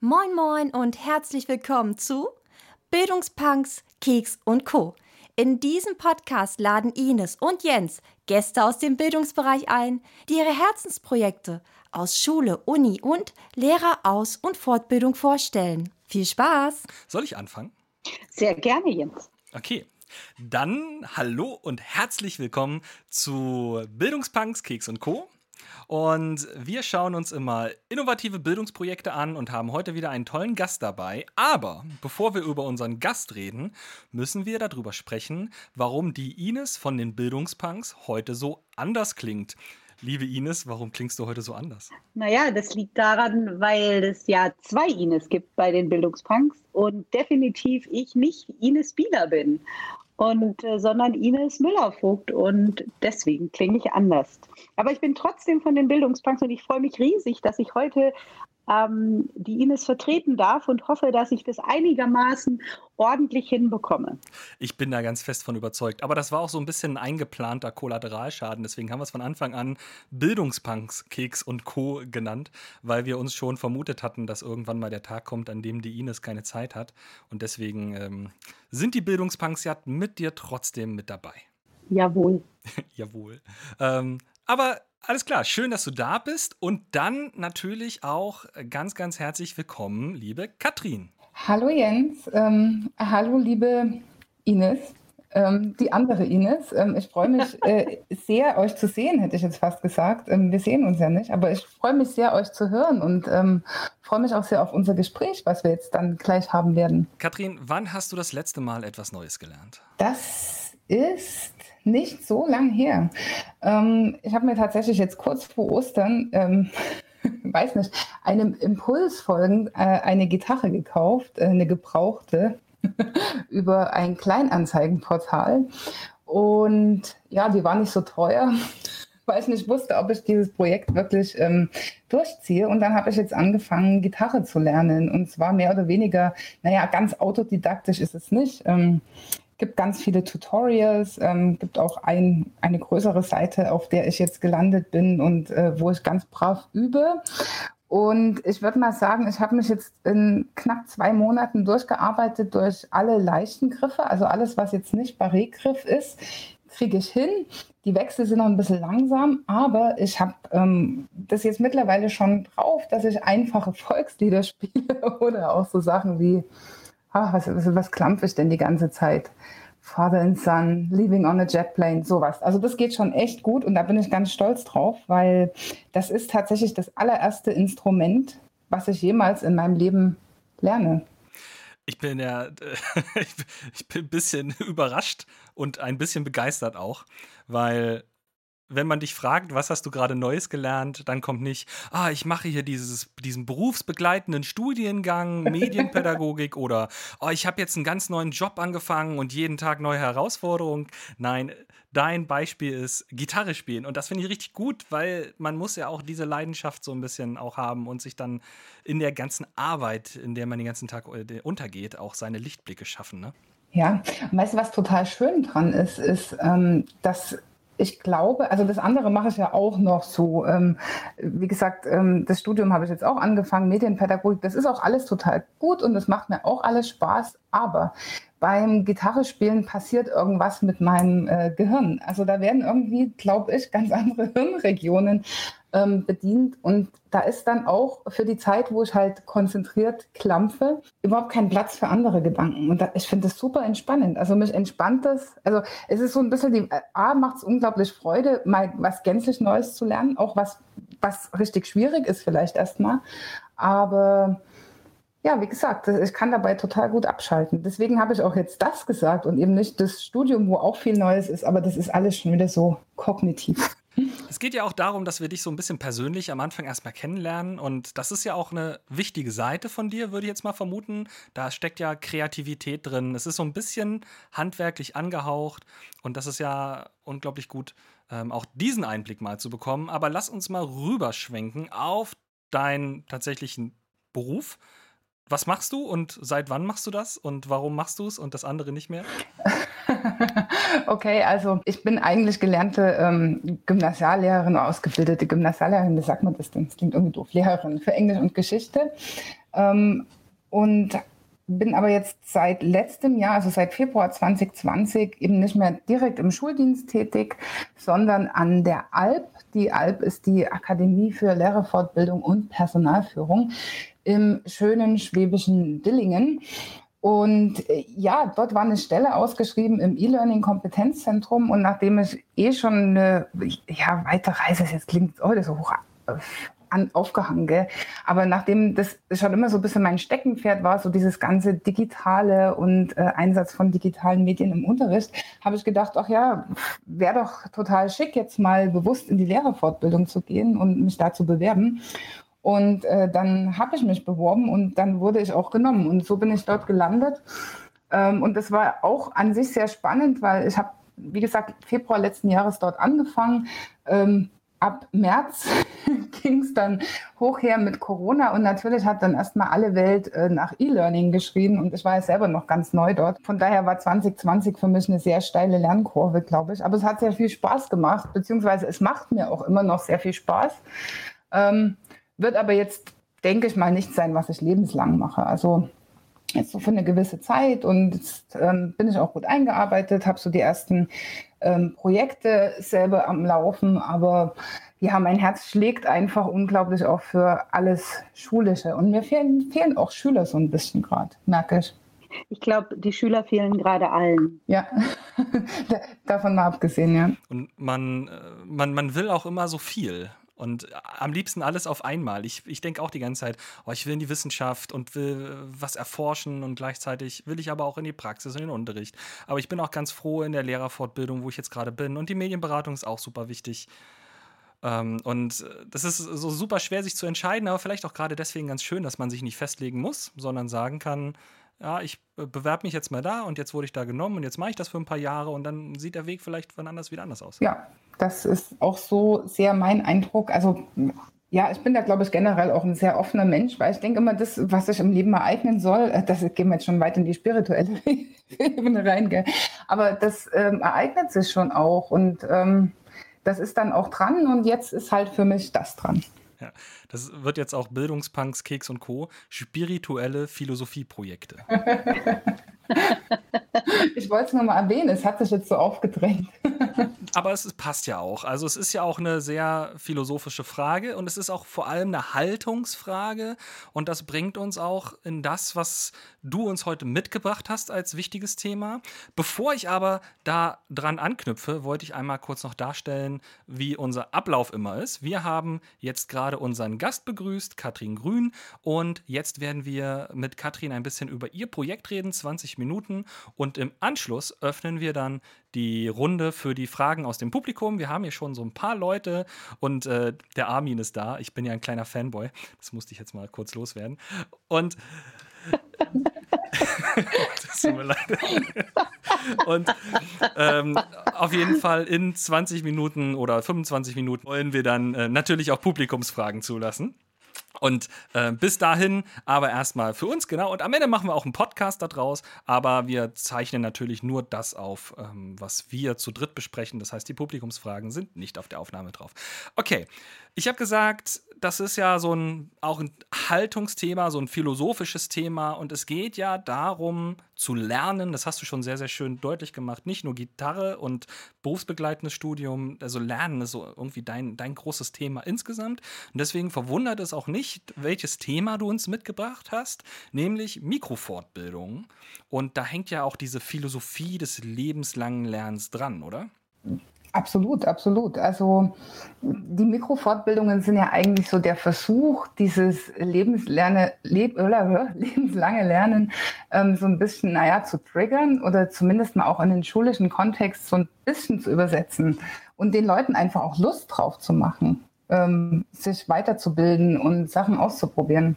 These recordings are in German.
Moin Moin und herzlich willkommen zu Bildungspunks, Keks und Co. In diesem Podcast laden Ines und Jens Gäste aus dem Bildungsbereich ein, die ihre Herzensprojekte aus Schule, Uni und Lehreraus- und Fortbildung vorstellen. Viel Spaß! Soll ich anfangen? Sehr gerne, Jens. Okay. Dann hallo und herzlich willkommen zu Bildungspunks, Keks und Co. Und wir schauen uns immer innovative Bildungsprojekte an und haben heute wieder einen tollen Gast dabei. Aber bevor wir über unseren Gast reden, müssen wir darüber sprechen, warum die Ines von den Bildungspunks heute so anders klingt. Liebe Ines, warum klingst du heute so anders? Naja, das liegt daran, weil es ja zwei Ines gibt bei den Bildungspunks und definitiv ich nicht Ines Bieler bin und äh, sondern Ines Müller-Vogt und deswegen klinge ich anders. Aber ich bin trotzdem von den Bildungspunks und ich freue mich riesig, dass ich heute ähm, die Ines vertreten darf und hoffe, dass ich das einigermaßen ordentlich hinbekomme. Ich bin da ganz fest von überzeugt. Aber das war auch so ein bisschen ein eingeplanter Kollateralschaden. Deswegen haben wir es von Anfang an Bildungspunks, Keks und Co. genannt, weil wir uns schon vermutet hatten, dass irgendwann mal der Tag kommt, an dem die Ines keine Zeit hat. Und deswegen ähm, sind die Bildungspunks ja mit dir trotzdem mit dabei. Jawohl. Jawohl. Ähm, aber alles klar, schön, dass du da bist. Und dann natürlich auch ganz, ganz herzlich willkommen, liebe Katrin. Hallo Jens, ähm, hallo liebe Ines, ähm, die andere Ines. Ähm, ich freue mich äh, sehr, euch zu sehen, hätte ich jetzt fast gesagt. Ähm, wir sehen uns ja nicht, aber ich freue mich sehr, euch zu hören und ähm, freue mich auch sehr auf unser Gespräch, was wir jetzt dann gleich haben werden. Katrin, wann hast du das letzte Mal etwas Neues gelernt? Das ist nicht so lang her. Ähm, ich habe mir tatsächlich jetzt kurz vor Ostern, ähm, weiß nicht, einem Impuls folgend äh, eine Gitarre gekauft, äh, eine gebrauchte, über ein Kleinanzeigenportal. Und ja, die war nicht so teuer, weil ich nicht wusste, ob ich dieses Projekt wirklich ähm, durchziehe. Und dann habe ich jetzt angefangen, Gitarre zu lernen. Und zwar mehr oder weniger, naja, ganz autodidaktisch ist es nicht. Ähm, gibt ganz viele Tutorials, ähm, gibt auch ein, eine größere Seite, auf der ich jetzt gelandet bin und äh, wo ich ganz brav übe. Und ich würde mal sagen, ich habe mich jetzt in knapp zwei Monaten durchgearbeitet durch alle leichten Griffe, also alles, was jetzt nicht Barré-Griff ist, kriege ich hin. Die Wechsel sind noch ein bisschen langsam, aber ich habe ähm, das jetzt mittlerweile schon drauf, dass ich einfache Volkslieder spiele oder auch so Sachen wie ach, was, was, was klampfe ich denn die ganze Zeit? Father and Son, Leaving on a Jet Plane, sowas. Also das geht schon echt gut und da bin ich ganz stolz drauf, weil das ist tatsächlich das allererste Instrument, was ich jemals in meinem Leben lerne. Ich bin ja, ich bin ein bisschen überrascht und ein bisschen begeistert auch, weil wenn man dich fragt, was hast du gerade Neues gelernt, dann kommt nicht, ah, ich mache hier dieses, diesen berufsbegleitenden Studiengang, Medienpädagogik oder, oh, ich habe jetzt einen ganz neuen Job angefangen und jeden Tag neue Herausforderungen. Nein, dein Beispiel ist Gitarre spielen und das finde ich richtig gut, weil man muss ja auch diese Leidenschaft so ein bisschen auch haben und sich dann in der ganzen Arbeit, in der man den ganzen Tag äh, untergeht, auch seine Lichtblicke schaffen, ne? Ja, und weißt du, was total schön dran ist, ist, ähm, dass ich glaube, also das andere mache ich ja auch noch so. Ähm, wie gesagt, ähm, das Studium habe ich jetzt auch angefangen, Medienpädagogik. Das ist auch alles total gut und das macht mir auch alles Spaß. Aber beim Gitarrespielen passiert irgendwas mit meinem äh, Gehirn. Also da werden irgendwie, glaube ich, ganz andere Hirnregionen ähm, bedient. Und da ist dann auch für die Zeit, wo ich halt konzentriert klampfe, überhaupt kein Platz für andere Gedanken. Und da, ich finde das super entspannend. Also mich entspannt das. Also es ist so ein bisschen, die A macht es unglaublich Freude, mal was gänzlich Neues zu lernen, auch was, was richtig schwierig ist vielleicht erstmal. Aber ja, wie gesagt, ich kann dabei total gut abschalten. Deswegen habe ich auch jetzt das gesagt und eben nicht das Studium, wo auch viel Neues ist, aber das ist alles schon wieder so kognitiv. Es geht ja auch darum, dass wir dich so ein bisschen persönlich am Anfang erstmal kennenlernen. Und das ist ja auch eine wichtige Seite von dir, würde ich jetzt mal vermuten. Da steckt ja Kreativität drin. Es ist so ein bisschen handwerklich angehaucht. Und das ist ja unglaublich gut, ähm, auch diesen Einblick mal zu bekommen. Aber lass uns mal rüberschwenken auf deinen tatsächlichen Beruf. Was machst du und seit wann machst du das und warum machst du es und das andere nicht mehr? okay, also ich bin eigentlich gelernte ähm, Gymnasiallehrerin, ausgebildete Gymnasiallehrerin, wie sagt man das denn? Das klingt irgendwie doof. Lehrerin für Englisch und Geschichte. Ähm, und bin aber jetzt seit letztem Jahr, also seit Februar 2020, eben nicht mehr direkt im Schuldienst tätig, sondern an der ALP. Die ALP ist die Akademie für Lehrerfortbildung und Personalführung im schönen schwäbischen Dillingen. Und äh, ja, dort war eine Stelle ausgeschrieben im E-Learning-Kompetenzzentrum. Und nachdem ich eh schon eine ja, weite Reise, jetzt klingt heute so hoch äh, an, aufgehangen, gell? aber nachdem das schon immer so ein bisschen mein Steckenpferd war, so dieses ganze Digitale und äh, Einsatz von digitalen Medien im Unterricht, habe ich gedacht, ach ja, wäre doch total schick, jetzt mal bewusst in die Lehrerfortbildung zu gehen und mich da zu bewerben. Und äh, dann habe ich mich beworben und dann wurde ich auch genommen. Und so bin ich dort gelandet. Ähm, und das war auch an sich sehr spannend, weil ich habe, wie gesagt, Februar letzten Jahres dort angefangen. Ähm, ab März ging es dann hoch her mit Corona und natürlich hat dann erstmal alle Welt äh, nach E-Learning geschrien und ich war ja selber noch ganz neu dort. Von daher war 2020 für mich eine sehr steile Lernkurve, glaube ich. Aber es hat sehr viel Spaß gemacht, beziehungsweise es macht mir auch immer noch sehr viel Spaß. Ähm, wird aber jetzt, denke ich mal, nicht sein, was ich lebenslang mache. Also jetzt so für eine gewisse Zeit und jetzt ähm, bin ich auch gut eingearbeitet, habe so die ersten ähm, Projekte selber am Laufen, aber ja, mein Herz schlägt einfach unglaublich auch für alles Schulische und mir fehlen, fehlen auch Schüler so ein bisschen gerade, merke ich. Ich glaube, die Schüler fehlen gerade allen. Ja, davon mal abgesehen, ja. Und man, äh, man, man will auch immer so viel. Und am liebsten alles auf einmal. Ich, ich denke auch die ganze Zeit, oh, ich will in die Wissenschaft und will was erforschen und gleichzeitig will ich aber auch in die Praxis und den Unterricht. Aber ich bin auch ganz froh in der Lehrerfortbildung, wo ich jetzt gerade bin. Und die Medienberatung ist auch super wichtig. Ähm, und das ist so super schwer, sich zu entscheiden, aber vielleicht auch gerade deswegen ganz schön, dass man sich nicht festlegen muss, sondern sagen kann, ja, ich bewerbe mich jetzt mal da und jetzt wurde ich da genommen und jetzt mache ich das für ein paar Jahre und dann sieht der Weg vielleicht von anders wieder anders aus. Ja, das ist auch so sehr mein Eindruck. Also ja, ich bin da, glaube ich, generell auch ein sehr offener Mensch, weil ich denke immer, das, was sich im Leben ereignen soll, äh, das gehen wir jetzt schon weit in die spirituelle Ebene rein, gell? aber das ähm, ereignet sich schon auch und ähm, das ist dann auch dran und jetzt ist halt für mich das dran. Ja, das wird jetzt auch Bildungspunks, Keks und Co. spirituelle Philosophieprojekte. ich wollte es nur mal erwähnen, es hat sich jetzt so aufgedrängt. Aber es passt ja auch. Also es ist ja auch eine sehr philosophische Frage und es ist auch vor allem eine Haltungsfrage und das bringt uns auch in das, was du uns heute mitgebracht hast als wichtiges Thema. Bevor ich aber da dran anknüpfe, wollte ich einmal kurz noch darstellen, wie unser Ablauf immer ist. Wir haben jetzt gerade unseren Gast begrüßt, Katrin Grün, und jetzt werden wir mit Katrin ein bisschen über ihr Projekt reden, 20 Minuten, und im Anschluss öffnen wir dann die Runde für die Fragen aus dem Publikum. Wir haben hier schon so ein paar Leute und äh, der Armin ist da. Ich bin ja ein kleiner Fanboy. Das musste ich jetzt mal kurz loswerden. Und das tut mir leid. Und ähm, auf jeden Fall in 20 Minuten oder 25 Minuten wollen wir dann äh, natürlich auch Publikumsfragen zulassen. Und äh, bis dahin aber erstmal für uns, genau. Und am Ende machen wir auch einen Podcast daraus, aber wir zeichnen natürlich nur das auf, ähm, was wir zu dritt besprechen. Das heißt, die Publikumsfragen sind nicht auf der Aufnahme drauf. Okay, ich habe gesagt, das ist ja so ein auch ein Haltungsthema, so ein philosophisches Thema. Und es geht ja darum zu lernen, das hast du schon sehr sehr schön deutlich gemacht, nicht nur Gitarre und berufsbegleitendes Studium, also lernen ist so irgendwie dein dein großes Thema insgesamt. Und deswegen verwundert es auch nicht, welches Thema du uns mitgebracht hast, nämlich Mikrofortbildung. Und da hängt ja auch diese Philosophie des lebenslangen Lernens dran, oder? Absolut, absolut. Also die Mikrofortbildungen sind ja eigentlich so der Versuch, dieses Lebenslerne, Leb oder, lebenslange Lernen ähm, so ein bisschen, naja, zu triggern oder zumindest mal auch in den schulischen Kontext so ein bisschen zu übersetzen und den Leuten einfach auch Lust drauf zu machen, ähm, sich weiterzubilden und Sachen auszuprobieren.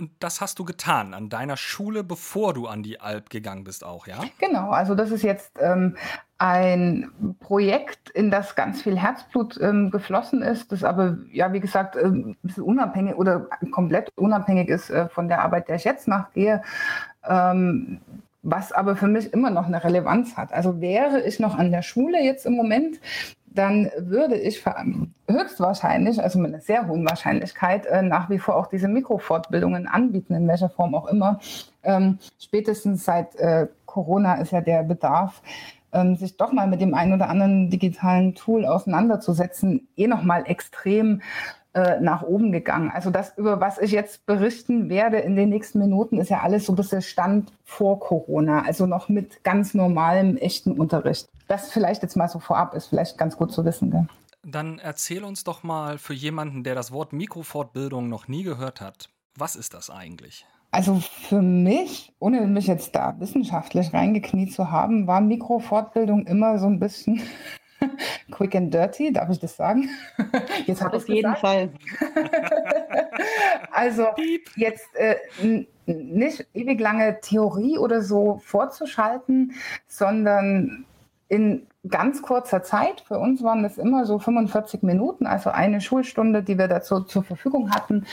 Und das hast du getan an deiner Schule, bevor du an die Alp gegangen bist, auch, ja? Genau, also das ist jetzt ähm, ein Projekt, in das ganz viel Herzblut ähm, geflossen ist, das aber, ja, wie gesagt, ähm, unabhängig oder komplett unabhängig ist äh, von der Arbeit, der ich jetzt nachgehe. Ähm, was aber für mich immer noch eine Relevanz hat. Also wäre ich noch an der Schule jetzt im Moment, dann würde ich höchstwahrscheinlich, also mit einer sehr hohen Wahrscheinlichkeit, äh, nach wie vor auch diese Mikrofortbildungen anbieten, in welcher Form auch immer. Ähm, spätestens seit äh, Corona ist ja der Bedarf, ähm, sich doch mal mit dem einen oder anderen digitalen Tool auseinanderzusetzen, eh nochmal extrem äh, nach oben gegangen. Also das, über was ich jetzt berichten werde in den nächsten Minuten, ist ja alles so ein bisschen Stand vor Corona, also noch mit ganz normalem, echten Unterricht. Das vielleicht jetzt mal so vorab ist vielleicht ganz gut zu wissen. Gell? Dann erzähl uns doch mal für jemanden, der das Wort Mikrofortbildung noch nie gehört hat, was ist das eigentlich? Also für mich, ohne mich jetzt da wissenschaftlich reingekniet zu haben, war Mikrofortbildung immer so ein bisschen quick and dirty, darf ich das sagen? Jetzt Auf jeden gesagt. Fall. also Piep. jetzt äh, nicht ewig lange Theorie oder so vorzuschalten, sondern in ganz kurzer Zeit. Für uns waren das immer so 45 Minuten, also eine Schulstunde, die wir dazu zur Verfügung hatten,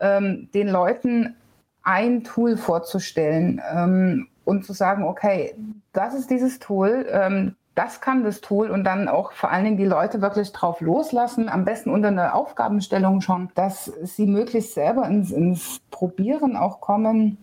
ähm, den Leuten ein Tool vorzustellen ähm, und zu sagen, okay, das ist dieses Tool, ähm, das kann das Tool und dann auch vor allen Dingen die Leute wirklich drauf loslassen, am besten unter einer Aufgabenstellung schon, dass sie möglichst selber ins, ins Probieren auch kommen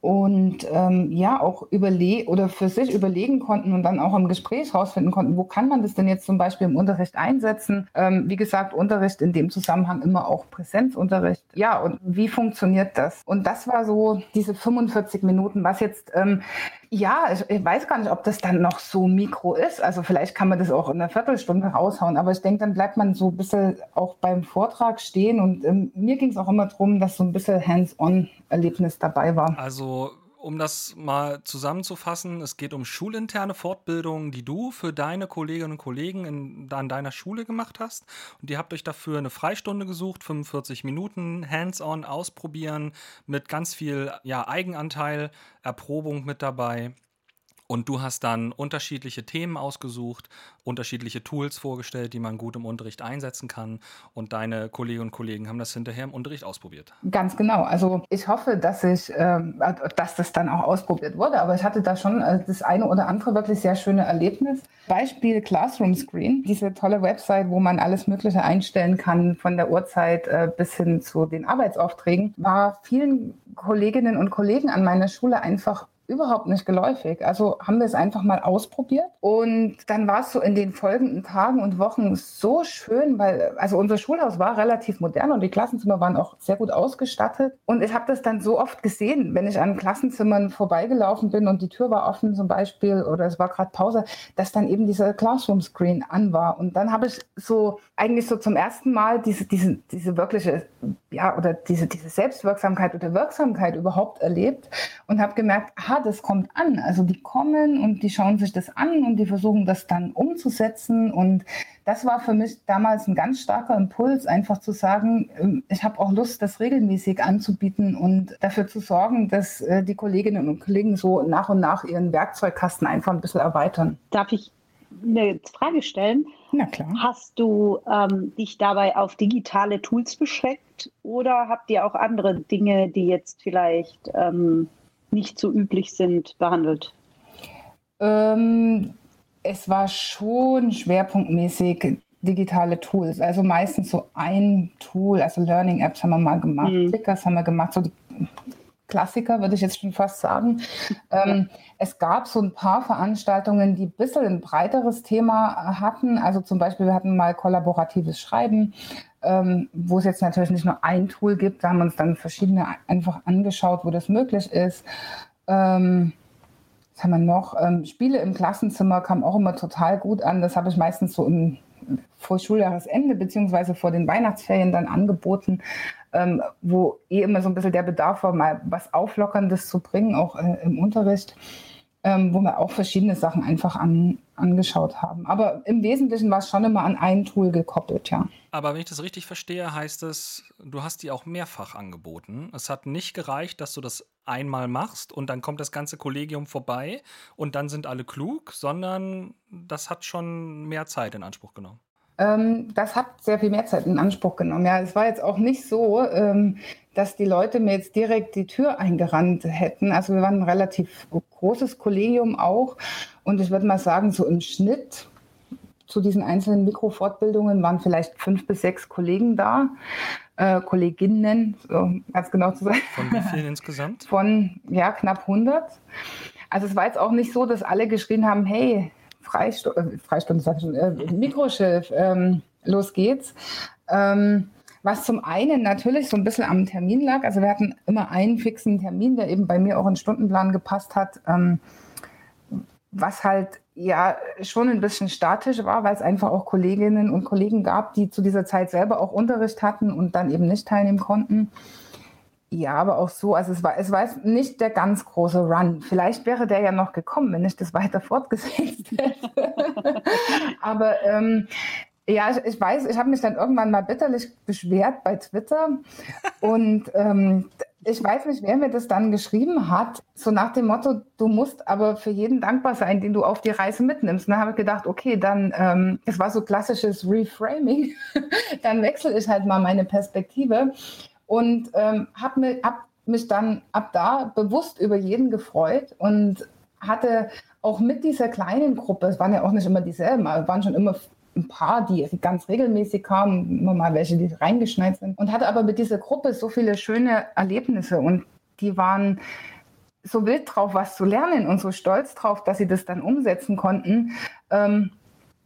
und ähm, ja auch überle oder für sich überlegen konnten und dann auch im Gespräch herausfinden konnten, wo kann man das denn jetzt zum Beispiel im Unterricht einsetzen. Ähm, wie gesagt, Unterricht in dem Zusammenhang immer auch Präsenzunterricht. Ja, und wie funktioniert das? Und das war so diese 45 Minuten, was jetzt ähm, ja, ich, ich, weiß gar nicht, ob das dann noch so mikro ist. Also vielleicht kann man das auch in einer Viertelstunde raushauen, aber ich denke, dann bleibt man so ein bisschen auch beim Vortrag stehen. Und ähm, mir ging es auch immer darum, dass so ein bisschen Hands-on-Erlebnis dabei war. Also um das mal zusammenzufassen, es geht um schulinterne Fortbildungen, die du für deine Kolleginnen und Kollegen in, an deiner Schule gemacht hast. Und ihr habt euch dafür eine Freistunde gesucht, 45 Minuten, hands-on ausprobieren, mit ganz viel ja, Eigenanteil, Erprobung mit dabei. Und du hast dann unterschiedliche Themen ausgesucht, unterschiedliche Tools vorgestellt, die man gut im Unterricht einsetzen kann. Und deine Kolleginnen und Kollegen haben das hinterher im Unterricht ausprobiert. Ganz genau. Also ich hoffe, dass ich, äh, dass das dann auch ausprobiert wurde. Aber ich hatte da schon äh, das eine oder andere wirklich sehr schöne Erlebnis. Beispiel Classroom Screen, diese tolle Website, wo man alles Mögliche einstellen kann, von der Uhrzeit äh, bis hin zu den Arbeitsaufträgen, war vielen Kolleginnen und Kollegen an meiner Schule einfach überhaupt nicht geläufig. Also haben wir es einfach mal ausprobiert. Und dann war es so in den folgenden Tagen und Wochen so schön, weil also unser Schulhaus war relativ modern und die Klassenzimmer waren auch sehr gut ausgestattet. Und ich habe das dann so oft gesehen, wenn ich an Klassenzimmern vorbeigelaufen bin und die Tür war offen zum Beispiel oder es war gerade Pause, dass dann eben dieser Classroom-Screen an war. Und dann habe ich so eigentlich so zum ersten Mal diese, diese, diese wirkliche, ja, oder diese, diese Selbstwirksamkeit oder Wirksamkeit überhaupt erlebt und habe gemerkt, aha, das kommt an. Also die kommen und die schauen sich das an und die versuchen das dann umzusetzen. Und das war für mich damals ein ganz starker Impuls, einfach zu sagen, ähm, ich habe auch Lust, das regelmäßig anzubieten und dafür zu sorgen, dass äh, die Kolleginnen und Kollegen so nach und nach ihren Werkzeugkasten einfach ein bisschen erweitern. Darf ich eine Frage stellen? Na klar. Hast du ähm, dich dabei auf digitale Tools beschränkt oder habt ihr auch andere Dinge, die jetzt vielleicht ähm, nicht so üblich sind, behandelt? Ähm, es war schon schwerpunktmäßig digitale Tools. Also meistens so ein Tool, also Learning Apps haben wir mal gemacht, mhm. Clickers haben wir gemacht, so die Klassiker, würde ich jetzt schon fast sagen. Ähm, es gab so ein paar Veranstaltungen, die ein bisschen ein breiteres Thema hatten. Also zum Beispiel, wir hatten mal kollaboratives Schreiben, ähm, wo es jetzt natürlich nicht nur ein Tool gibt. Da haben wir uns dann verschiedene einfach angeschaut, wo das möglich ist. Ähm, was haben wir noch? Ähm, Spiele im Klassenzimmer kamen auch immer total gut an. Das habe ich meistens so im vor Schuljahresende beziehungsweise vor den Weihnachtsferien dann angeboten, ähm, wo eh immer so ein bisschen der Bedarf war, mal was Auflockerndes zu bringen, auch äh, im Unterricht ähm, wo wir auch verschiedene Sachen einfach an, angeschaut haben. Aber im Wesentlichen war es schon immer an ein Tool gekoppelt, ja. Aber wenn ich das richtig verstehe, heißt es, du hast die auch mehrfach angeboten. Es hat nicht gereicht, dass du das einmal machst und dann kommt das ganze Kollegium vorbei und dann sind alle klug, sondern das hat schon mehr Zeit in Anspruch genommen. Ähm, das hat sehr viel mehr Zeit in Anspruch genommen. Ja, es war jetzt auch nicht so, ähm, dass die Leute mir jetzt direkt die Tür eingerannt hätten. Also wir waren ein relativ großes Kollegium auch. Und ich würde mal sagen, so im Schnitt zu diesen einzelnen Mikrofortbildungen waren vielleicht fünf bis sechs Kollegen da, äh, Kolleginnen, so ganz genau zu sein. Von wie vielen insgesamt? Von ja, knapp 100. Also es war jetzt auch nicht so, dass alle geschrien haben, hey, Freistunde, äh, Freistunde sag schon, äh, Mikroschiff, ähm, los geht's. Ähm, was zum einen natürlich so ein bisschen am Termin lag. Also wir hatten immer einen fixen Termin, der eben bei mir auch in Stundenplan gepasst hat. Ähm, was halt ja schon ein bisschen statisch war, weil es einfach auch Kolleginnen und Kollegen gab, die zu dieser Zeit selber auch Unterricht hatten und dann eben nicht teilnehmen konnten. Ja, aber auch so, also es war, es war nicht der ganz große Run. Vielleicht wäre der ja noch gekommen, wenn ich das weiter fortgesetzt hätte. aber ähm, ja, ich, ich weiß, ich habe mich dann irgendwann mal bitterlich beschwert bei Twitter und ähm, ich weiß nicht, wer mir das dann geschrieben hat, so nach dem Motto, du musst aber für jeden dankbar sein, den du auf die Reise mitnimmst. Und dann habe ich gedacht, okay, dann, ähm, es war so klassisches Reframing, dann wechsle ich halt mal meine Perspektive und ähm, habe mich, hab mich dann ab da bewusst über jeden gefreut und hatte auch mit dieser kleinen Gruppe, es waren ja auch nicht immer dieselben, aber waren schon immer ein paar, die ganz regelmäßig kamen, immer mal welche, die reingeschneit sind. Und hatte aber mit dieser Gruppe so viele schöne Erlebnisse und die waren so wild drauf, was zu lernen und so stolz drauf, dass sie das dann umsetzen konnten, ähm,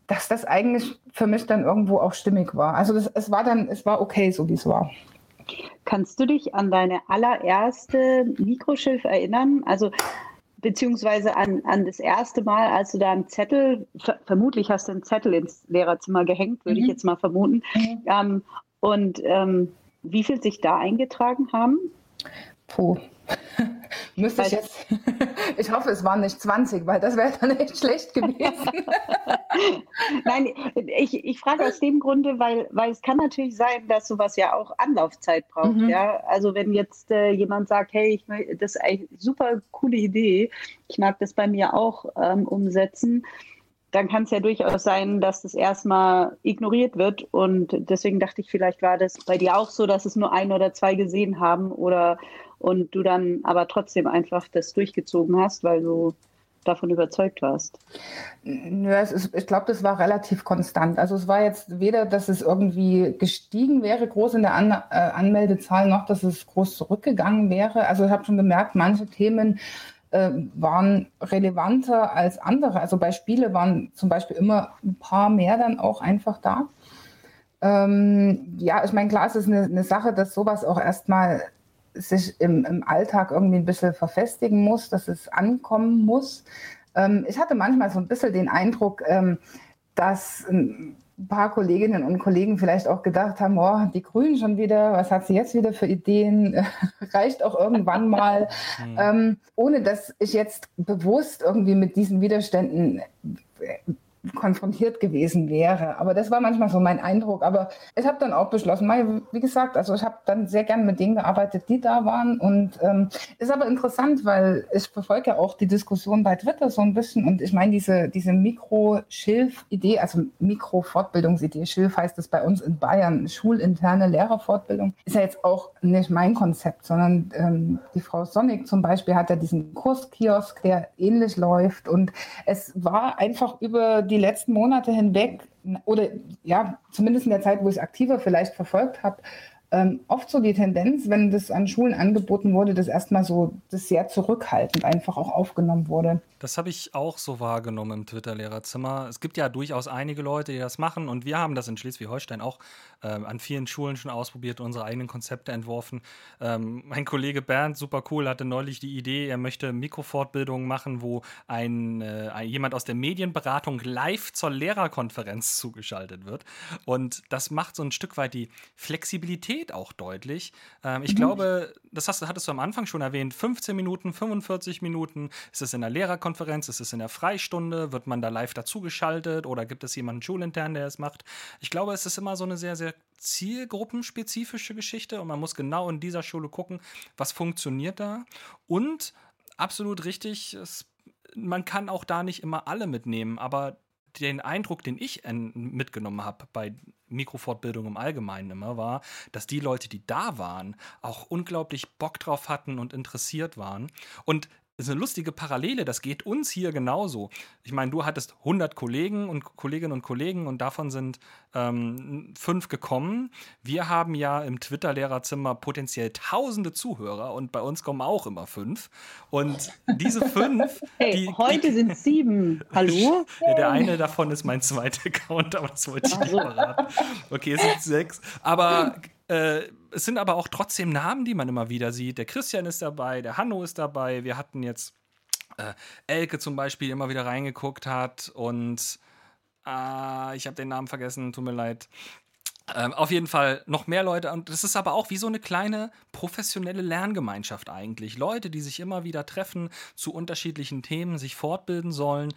dass das eigentlich für mich dann irgendwo auch stimmig war. Also das, es war dann, es war okay, so wie es war. Kannst du dich an deine allererste Mikroschiff erinnern? Also beziehungsweise an, an das erste Mal, als du da einen Zettel, ver vermutlich hast du einen Zettel ins Lehrerzimmer gehängt, würde mhm. ich jetzt mal vermuten. Mhm. Ähm, und ähm, wie viel sich da eingetragen haben? Puh. Müsste ich jetzt. ich hoffe, es waren nicht 20, weil das wäre dann echt schlecht gewesen. Nein, ich, ich frage aus dem Grunde, weil, weil es kann natürlich sein, dass sowas ja auch Anlaufzeit braucht. Mhm. Ja? Also wenn jetzt äh, jemand sagt, hey, ich das ist eine super coole Idee, ich mag das bei mir auch ähm, umsetzen, dann kann es ja durchaus sein, dass das erstmal ignoriert wird. Und deswegen dachte ich, vielleicht war das bei dir auch so, dass es nur ein oder zwei gesehen haben oder und du dann aber trotzdem einfach das durchgezogen hast, weil du davon überzeugt warst? Ja, ist, ich glaube, das war relativ konstant. Also es war jetzt weder, dass es irgendwie gestiegen wäre, groß in der An äh, Anmeldezahl, noch dass es groß zurückgegangen wäre. Also ich habe schon gemerkt, manche Themen äh, waren relevanter als andere. Also bei Spiele waren zum Beispiel immer ein paar mehr dann auch einfach da. Ähm, ja, ich meine, klar, es ist eine, eine Sache, dass sowas auch erstmal sich im, im Alltag irgendwie ein bisschen verfestigen muss, dass es ankommen muss. Ähm, ich hatte manchmal so ein bisschen den Eindruck, ähm, dass ein paar Kolleginnen und Kollegen vielleicht auch gedacht haben, oh, die Grünen schon wieder, was hat sie jetzt wieder für Ideen? Reicht auch irgendwann mal. Mhm. Ähm, ohne dass ich jetzt bewusst irgendwie mit diesen Widerständen konfrontiert gewesen wäre. Aber das war manchmal so mein Eindruck. Aber ich habe dann auch beschlossen, wie gesagt, also ich habe dann sehr gern mit denen gearbeitet, die da waren. Und ähm, ist aber interessant, weil ich verfolge ja auch die Diskussion bei Twitter so ein bisschen. Und ich meine, diese, diese Mikro-Schilf-Idee, also Mikro-Fortbildungsidee, Schilf heißt es bei uns in Bayern, schulinterne Lehrerfortbildung, ist ja jetzt auch nicht mein Konzept, sondern ähm, die Frau Sonnig zum Beispiel hat ja diesen Kurskiosk, der ähnlich läuft. Und es war einfach über die die letzten Monate hinweg oder ja, zumindest in der Zeit, wo ich es aktiver vielleicht verfolgt habe, ähm, oft so die Tendenz, wenn das an Schulen angeboten wurde, dass erstmal so das sehr zurückhaltend einfach auch aufgenommen wurde. Das habe ich auch so wahrgenommen im Twitter-Lehrerzimmer. Es gibt ja durchaus einige Leute, die das machen und wir haben das in Schleswig-Holstein auch äh, an vielen Schulen schon ausprobiert, unsere eigenen Konzepte entworfen. Ähm, mein Kollege Bernd, super cool, hatte neulich die Idee, er möchte Mikrofortbildungen machen, wo ein, äh, jemand aus der Medienberatung live zur Lehrerkonferenz zugeschaltet wird. Und das macht so ein Stück weit die Flexibilität auch deutlich. Ähm, ich mhm. glaube, das hast, hattest du am Anfang schon erwähnt, 15 Minuten, 45 Minuten ist es in der Lehrerkonferenz? Ist es in der Freistunde? Wird man da live dazugeschaltet oder gibt es jemanden schulintern, der es macht? Ich glaube, es ist immer so eine sehr, sehr zielgruppenspezifische Geschichte und man muss genau in dieser Schule gucken, was funktioniert da. Und absolut richtig, es, man kann auch da nicht immer alle mitnehmen, aber den Eindruck, den ich mitgenommen habe bei Mikrofortbildung im Allgemeinen immer, war, dass die Leute, die da waren, auch unglaublich Bock drauf hatten und interessiert waren. Und ist eine lustige Parallele, das geht uns hier genauso. Ich meine, du hattest 100 Kollegen und Kolleginnen und Kollegen und davon sind ähm, fünf gekommen. Wir haben ja im Twitter-Lehrerzimmer potenziell tausende Zuhörer und bei uns kommen auch immer fünf. Und diese fünf. hey, die, heute die, sind sieben. Hallo? Ja, der eine davon ist mein zweiter Account, aber das wollte ich nicht verraten. Okay, es sind sechs. Aber äh, es sind aber auch trotzdem Namen, die man immer wieder sieht. Der Christian ist dabei, der Hanno ist dabei. Wir hatten jetzt äh, Elke zum Beispiel, die immer wieder reingeguckt hat. Und äh, ich habe den Namen vergessen, tut mir leid. Ähm, auf jeden Fall noch mehr Leute. Und das ist aber auch wie so eine kleine professionelle Lerngemeinschaft eigentlich. Leute, die sich immer wieder treffen zu unterschiedlichen Themen, sich fortbilden sollen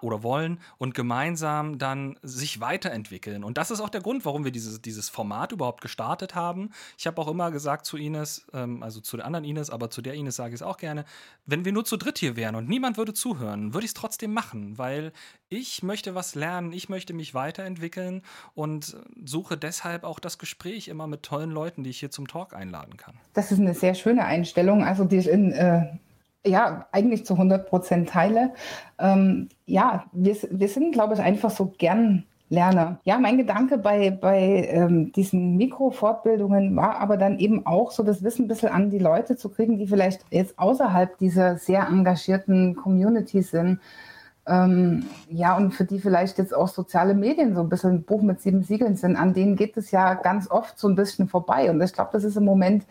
oder wollen und gemeinsam dann sich weiterentwickeln. Und das ist auch der Grund, warum wir dieses, dieses Format überhaupt gestartet haben. Ich habe auch immer gesagt zu Ines, ähm, also zu der anderen Ines, aber zu der Ines sage ich es auch gerne, wenn wir nur zu dritt hier wären und niemand würde zuhören, würde ich es trotzdem machen, weil ich möchte was lernen, ich möchte mich weiterentwickeln und suche deshalb auch das Gespräch immer mit tollen Leuten, die ich hier zum Talk einladen kann. Das ist eine sehr schöne Einstellung, also die ich in äh, ja, eigentlich zu 100 Prozent teile. Ähm, ja, wir, wir sind, glaube ich, einfach so gern Lerner. Ja, mein Gedanke bei, bei ähm, diesen Mikrofortbildungen war aber dann eben auch so das Wissen ein bisschen an die Leute zu kriegen, die vielleicht jetzt außerhalb dieser sehr engagierten Communities sind ähm, ja, und für die vielleicht jetzt auch soziale Medien so ein bisschen ein Buch mit sieben Siegeln sind, an denen geht es ja ganz oft so ein bisschen vorbei. Und ich glaube, das ist im Moment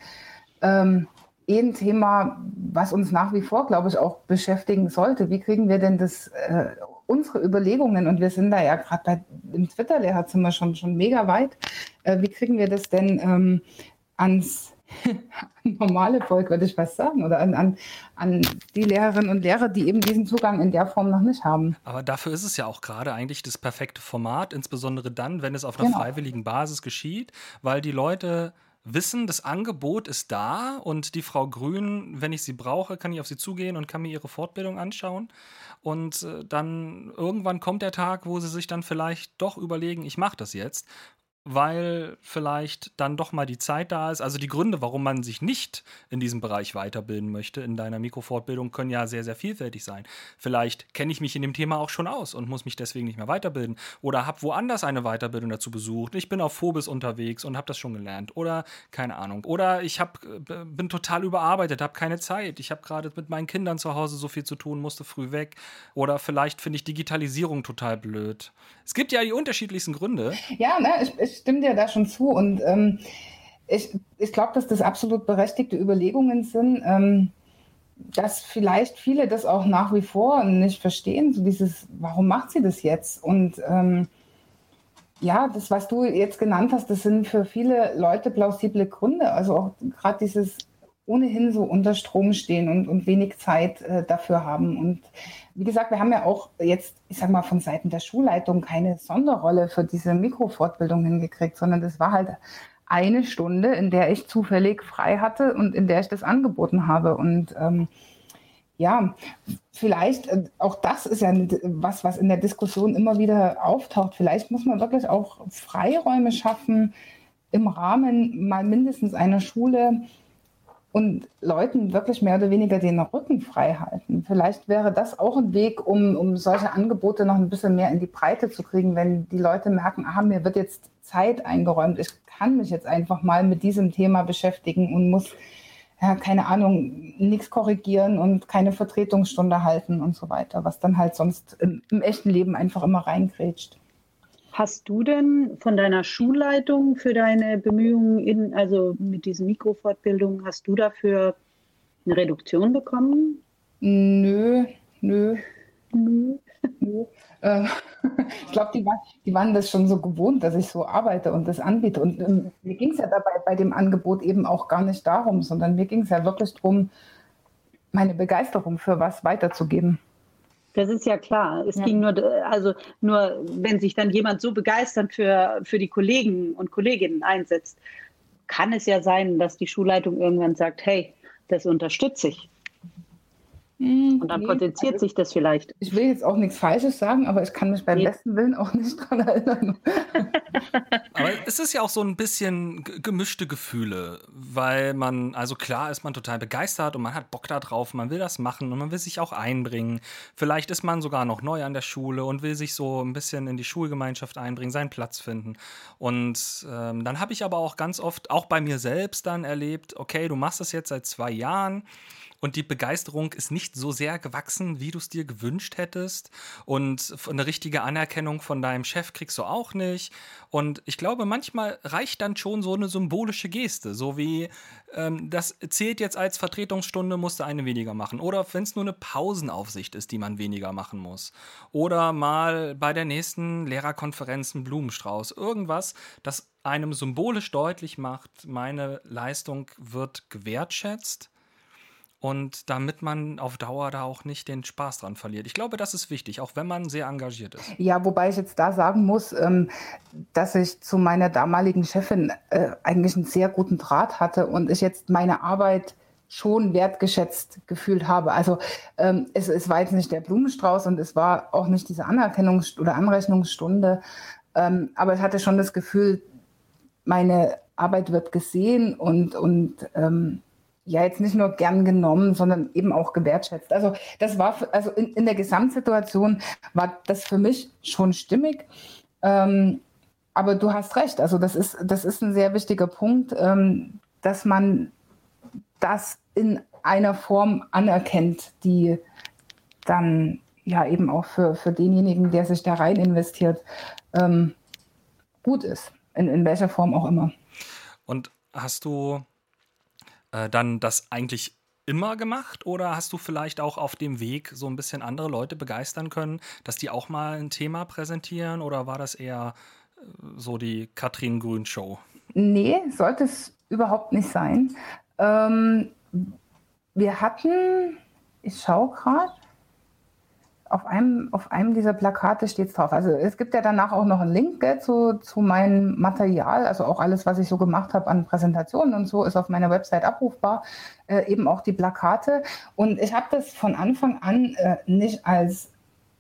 ähm, eh ein Thema, was uns nach wie vor, glaube ich, auch beschäftigen sollte. Wie kriegen wir denn das, äh, unsere Überlegungen, und wir sind da ja gerade im Twitter-Lehrerzimmer schon, schon mega weit, äh, wie kriegen wir das denn ähm, ans normale Volk, würde ich was sagen, oder an, an, an die Lehrerinnen und Lehrer, die eben diesen Zugang in der Form noch nicht haben. Aber dafür ist es ja auch gerade eigentlich das perfekte Format, insbesondere dann, wenn es auf einer genau. freiwilligen Basis geschieht, weil die Leute wissen, das Angebot ist da und die Frau Grün, wenn ich sie brauche, kann ich auf sie zugehen und kann mir ihre Fortbildung anschauen. Und äh, dann irgendwann kommt der Tag, wo sie sich dann vielleicht doch überlegen, ich mache das jetzt weil vielleicht dann doch mal die Zeit da ist. Also die Gründe, warum man sich nicht in diesem Bereich weiterbilden möchte, in deiner Mikrofortbildung, können ja sehr, sehr vielfältig sein. Vielleicht kenne ich mich in dem Thema auch schon aus und muss mich deswegen nicht mehr weiterbilden. Oder habe woanders eine Weiterbildung dazu besucht. Ich bin auf Phobis unterwegs und habe das schon gelernt. Oder keine Ahnung. Oder ich hab, äh, bin total überarbeitet, habe keine Zeit. Ich habe gerade mit meinen Kindern zu Hause so viel zu tun, musste früh weg. Oder vielleicht finde ich Digitalisierung total blöd. Es gibt ja die unterschiedlichsten Gründe. Ja, ne, ich, ich stimme dir da schon zu. Und ähm, ich, ich glaube, dass das absolut berechtigte Überlegungen sind, ähm, dass vielleicht viele das auch nach wie vor nicht verstehen. So dieses, warum macht sie das jetzt? Und ähm, ja, das, was du jetzt genannt hast, das sind für viele Leute plausible Gründe. Also auch gerade dieses ohnehin so unter Strom stehen und, und wenig Zeit äh, dafür haben. Und wie gesagt, wir haben ja auch jetzt, ich sag mal, von Seiten der Schulleitung keine Sonderrolle für diese Mikrofortbildung hingekriegt, sondern das war halt eine Stunde, in der ich zufällig frei hatte und in der ich das angeboten habe. Und ähm, ja, vielleicht, äh, auch das ist ja was, was in der Diskussion immer wieder auftaucht. Vielleicht muss man wirklich auch Freiräume schaffen im Rahmen mal mindestens einer Schule, und Leuten wirklich mehr oder weniger den Rücken frei halten. Vielleicht wäre das auch ein Weg, um, um solche Angebote noch ein bisschen mehr in die Breite zu kriegen, wenn die Leute merken, ah, mir wird jetzt Zeit eingeräumt, ich kann mich jetzt einfach mal mit diesem Thema beschäftigen und muss, ja, keine Ahnung, nichts korrigieren und keine Vertretungsstunde halten und so weiter, was dann halt sonst im, im echten Leben einfach immer reingrätscht. Hast du denn von deiner Schulleitung für deine Bemühungen in, also mit diesen Mikrofortbildungen, hast du dafür eine Reduktion bekommen? Nö, nö, nö, nö. Äh, ich glaube, die, war, die, waren das schon so gewohnt, dass ich so arbeite und das anbiete. Und ähm, mir ging es ja dabei bei dem Angebot eben auch gar nicht darum, sondern mir ging es ja wirklich darum, meine Begeisterung für was weiterzugeben. Das ist ja klar. Es ja. ging nur, also nur, wenn sich dann jemand so begeisternd für, für die Kollegen und Kolleginnen einsetzt, kann es ja sein, dass die Schulleitung irgendwann sagt, hey, das unterstütze ich. Hm, und dann nee, potenziert also, sich das vielleicht. Ich will jetzt auch nichts Falsches sagen, aber ich kann mich beim nee. besten Willen auch nicht dran erinnern. aber es ist ja auch so ein bisschen gemischte Gefühle, weil man, also klar ist man total begeistert und man hat Bock darauf, man will das machen und man will sich auch einbringen. Vielleicht ist man sogar noch neu an der Schule und will sich so ein bisschen in die Schulgemeinschaft einbringen, seinen Platz finden. Und ähm, dann habe ich aber auch ganz oft, auch bei mir selbst dann erlebt, okay, du machst das jetzt seit zwei Jahren und die Begeisterung ist nicht so sehr gewachsen, wie du es dir gewünscht hättest. Und eine richtige Anerkennung von deinem Chef kriegst du auch nicht. Und ich glaube, manchmal reicht dann schon so eine symbolische Geste, so wie ähm, das zählt jetzt als Vertretungsstunde, musst du eine weniger machen. Oder wenn es nur eine Pausenaufsicht ist, die man weniger machen muss. Oder mal bei der nächsten Lehrerkonferenz ein Blumenstrauß, irgendwas, das einem symbolisch deutlich macht, meine Leistung wird gewertschätzt und damit man auf Dauer da auch nicht den Spaß dran verliert. Ich glaube, das ist wichtig, auch wenn man sehr engagiert ist. Ja, wobei ich jetzt da sagen muss, ähm, dass ich zu meiner damaligen Chefin äh, eigentlich einen sehr guten Draht hatte und ich jetzt meine Arbeit schon wertgeschätzt gefühlt habe. Also ähm, es, es war jetzt nicht der Blumenstrauß und es war auch nicht diese Anerkennungs- oder Anrechnungsstunde, ähm, aber ich hatte schon das Gefühl, meine Arbeit wird gesehen und, und ähm, ja jetzt nicht nur gern genommen, sondern eben auch gewertschätzt. Also das war, also in, in der Gesamtsituation war das für mich schon stimmig. Ähm, aber du hast recht, also das ist, das ist ein sehr wichtiger Punkt, ähm, dass man das in einer Form anerkennt, die dann ja eben auch für, für denjenigen, der sich da rein investiert, ähm, gut ist, in, in welcher Form auch immer. Und hast du äh, dann das eigentlich immer gemacht oder hast du vielleicht auch auf dem Weg so ein bisschen andere Leute begeistern können, dass die auch mal ein Thema präsentieren oder war das eher äh, so die Katrin Grün Show? Nee, sollte es überhaupt nicht sein. Ähm, wir hatten, ich schaue gerade, auf einem, auf einem dieser Plakate steht es drauf. Also es gibt ja danach auch noch einen Link gell, zu, zu meinem Material, also auch alles, was ich so gemacht habe an Präsentationen und so, ist auf meiner Website abrufbar, äh, eben auch die Plakate. Und ich habe das von Anfang an äh, nicht als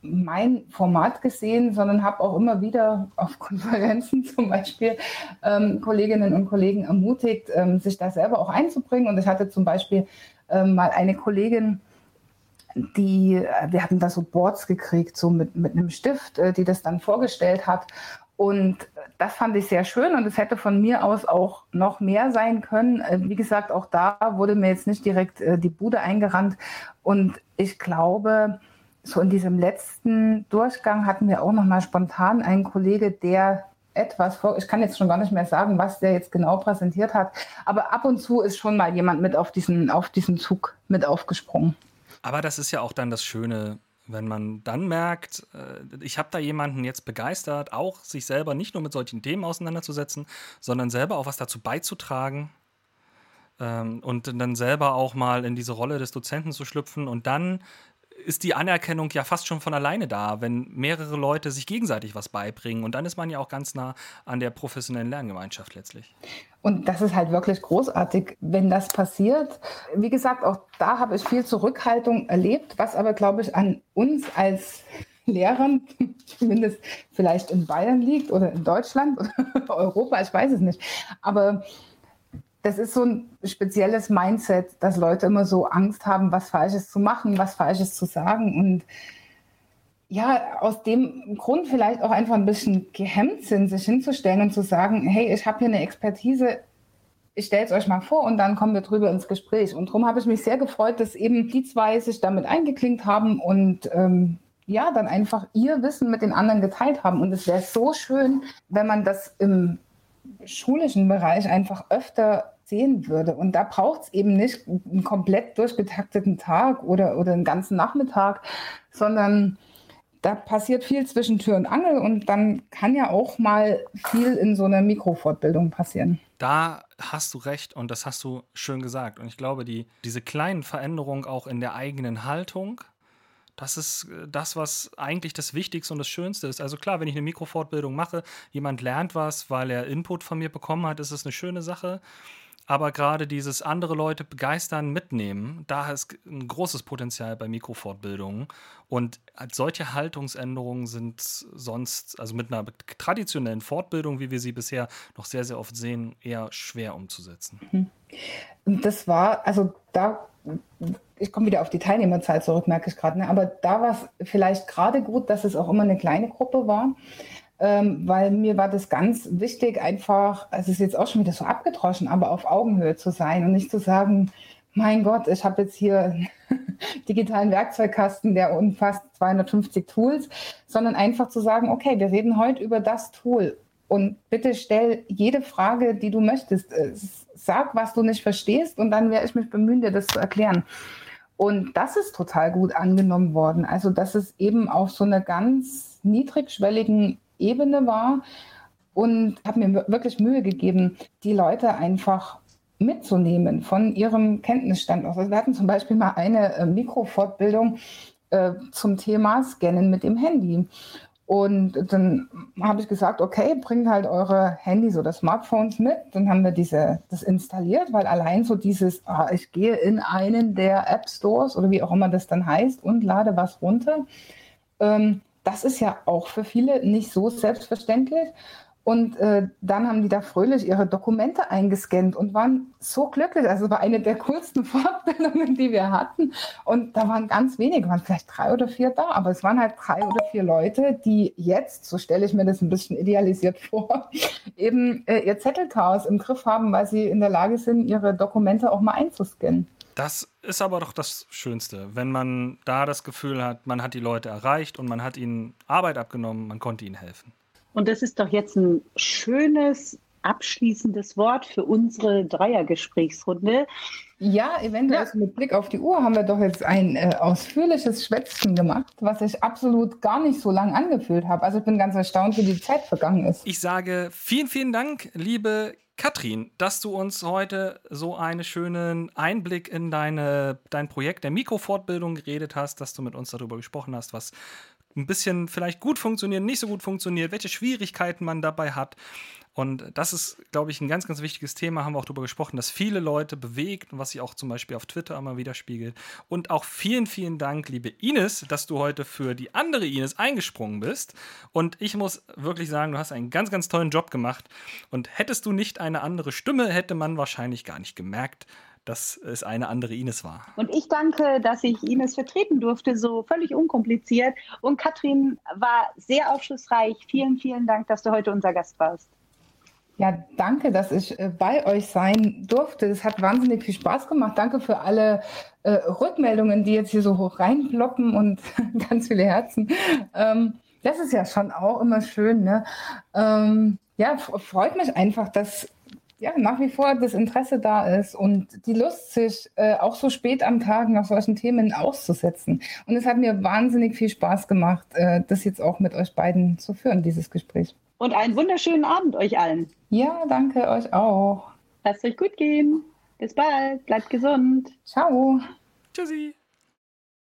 mein Format gesehen, sondern habe auch immer wieder auf Konferenzen zum Beispiel ähm, Kolleginnen und Kollegen ermutigt, ähm, sich da selber auch einzubringen. Und ich hatte zum Beispiel ähm, mal eine Kollegin, die, äh, wir hatten da so Boards gekriegt, so mit, mit einem Stift, äh, die das dann vorgestellt hat. Und das fand ich sehr schön und es hätte von mir aus auch noch mehr sein können. Äh, wie gesagt, auch da wurde mir jetzt nicht direkt die Bude eingerannt. Und ich glaube, so in diesem letzten Durchgang hatten wir auch noch mal spontan einen Kollege, der etwas vor, ich kann jetzt schon gar nicht mehr sagen, was der jetzt genau präsentiert hat, aber ab und zu ist schon mal jemand mit auf diesen, auf diesen Zug mit aufgesprungen. Aber das ist ja auch dann das Schöne, wenn man dann merkt, äh, ich habe da jemanden jetzt begeistert, auch sich selber nicht nur mit solchen Themen auseinanderzusetzen, sondern selber auch was dazu beizutragen ähm, und dann selber auch mal in diese Rolle des Dozenten zu schlüpfen und dann ist die Anerkennung ja fast schon von alleine da, wenn mehrere Leute sich gegenseitig was beibringen. Und dann ist man ja auch ganz nah an der professionellen Lerngemeinschaft letztlich. Und das ist halt wirklich großartig, wenn das passiert. Wie gesagt, auch da habe ich viel Zurückhaltung erlebt, was aber, glaube ich, an uns als Lehrern, zumindest vielleicht in Bayern liegt oder in Deutschland oder Europa, ich weiß es nicht. Aber das ist so ein spezielles Mindset, dass Leute immer so Angst haben, was Falsches zu machen, was Falsches zu sagen. Und ja, aus dem Grund vielleicht auch einfach ein bisschen gehemmt sind, sich hinzustellen und zu sagen, hey, ich habe hier eine Expertise, ich stelle es euch mal vor und dann kommen wir drüber ins Gespräch. Und darum habe ich mich sehr gefreut, dass eben die zwei sich damit eingeklinkt haben und ähm, ja, dann einfach ihr Wissen mit den anderen geteilt haben. Und es wäre so schön, wenn man das im schulischen Bereich einfach öfter sehen würde. Und da braucht es eben nicht einen komplett durchgetakteten Tag oder, oder einen ganzen Nachmittag, sondern da passiert viel zwischen Tür und Angel und dann kann ja auch mal viel in so einer Mikrofortbildung passieren. Da hast du recht und das hast du schön gesagt. Und ich glaube, die, diese kleinen Veränderungen auch in der eigenen Haltung, das ist äh, das, was eigentlich das Wichtigste und das Schönste ist. Also klar, wenn ich eine Mikrofortbildung mache, jemand lernt was, weil er Input von mir bekommen hat, ist es eine schöne Sache. aber gerade dieses andere Leute begeistern, mitnehmen, da ist ein großes Potenzial bei Mikrofortbildungen. Und solche Haltungsänderungen sind sonst, also mit einer traditionellen Fortbildung, wie wir sie bisher noch sehr, sehr oft sehen, eher schwer umzusetzen. Mhm. Das war, also da, ich komme wieder auf die Teilnehmerzahl zurück, merke ich gerade, ne? aber da war es vielleicht gerade gut, dass es auch immer eine kleine Gruppe war ähm, weil mir war das ganz wichtig, einfach, es ist jetzt auch schon wieder so abgedroschen, aber auf Augenhöhe zu sein und nicht zu sagen, mein Gott, ich habe jetzt hier einen digitalen Werkzeugkasten, der umfasst 250 Tools, sondern einfach zu sagen, okay, wir reden heute über das Tool und bitte stell jede Frage, die du möchtest. Äh, sag, was du nicht verstehst und dann werde ich mich bemühen, dir das zu erklären. Und das ist total gut angenommen worden. Also, dass es eben auf so einer ganz niedrigschwelligen Ebene war und habe mir wirklich Mühe gegeben, die Leute einfach mitzunehmen von ihrem Kenntnisstand aus. Also wir hatten zum Beispiel mal eine äh, Mikrofortbildung äh, zum Thema Scannen mit dem Handy. Und dann habe ich gesagt, okay, bringt halt eure Handys oder Smartphones mit. Dann haben wir diese, das installiert, weil allein so dieses, ah, ich gehe in einen der App Stores oder wie auch immer das dann heißt und lade was runter, ähm, das ist ja auch für viele nicht so selbstverständlich. Und äh, dann haben die da fröhlich ihre Dokumente eingescannt und waren so glücklich. Also es war eine der coolsten Fortbildungen, die wir hatten. Und da waren ganz wenige, waren vielleicht drei oder vier da, aber es waren halt drei oder vier Leute, die jetzt, so stelle ich mir das ein bisschen idealisiert vor, eben äh, ihr Zettelchaos im Griff haben, weil sie in der Lage sind, ihre Dokumente auch mal einzuscannen. Das ist aber doch das Schönste, wenn man da das Gefühl hat, man hat die Leute erreicht und man hat ihnen Arbeit abgenommen, man konnte ihnen helfen. Und das ist doch jetzt ein schönes abschließendes Wort für unsere Dreiergesprächsrunde. Ja, eventuell ja. mit Blick auf die Uhr haben wir doch jetzt ein äh, ausführliches Schwätzchen gemacht, was ich absolut gar nicht so lang angefühlt habe. Also ich bin ganz erstaunt, wie die Zeit vergangen ist. Ich sage vielen, vielen Dank, liebe Katrin, dass du uns heute so einen schönen Einblick in deine, dein Projekt der Mikrofortbildung geredet hast, dass du mit uns darüber gesprochen hast, was ein bisschen vielleicht gut funktioniert, nicht so gut funktioniert, welche Schwierigkeiten man dabei hat. Und das ist, glaube ich, ein ganz, ganz wichtiges Thema. Haben wir auch darüber gesprochen, dass viele Leute bewegt und was sich auch zum Beispiel auf Twitter immer widerspiegelt. Und auch vielen, vielen Dank, liebe Ines, dass du heute für die andere Ines eingesprungen bist. Und ich muss wirklich sagen, du hast einen ganz, ganz tollen Job gemacht. Und hättest du nicht eine andere Stimme, hätte man wahrscheinlich gar nicht gemerkt, dass es eine andere Ines war. Und ich danke, dass ich Ines vertreten durfte, so völlig unkompliziert. Und Katrin war sehr aufschlussreich. Vielen, vielen Dank, dass du heute unser Gast warst. Ja, danke, dass ich äh, bei euch sein durfte. Es hat wahnsinnig viel Spaß gemacht. Danke für alle äh, Rückmeldungen, die jetzt hier so hoch reinploppen und ganz viele Herzen. Ähm, das ist ja schon auch immer schön. Ne? Ähm, ja, freut mich einfach, dass ja, nach wie vor das Interesse da ist und die Lust, sich äh, auch so spät am Tag nach solchen Themen auszusetzen. Und es hat mir wahnsinnig viel Spaß gemacht, äh, das jetzt auch mit euch beiden zu führen, dieses Gespräch und einen wunderschönen Abend euch allen. Ja, danke euch auch. Lasst euch gut gehen. Bis bald. Bleibt gesund. Ciao. Tschüssi.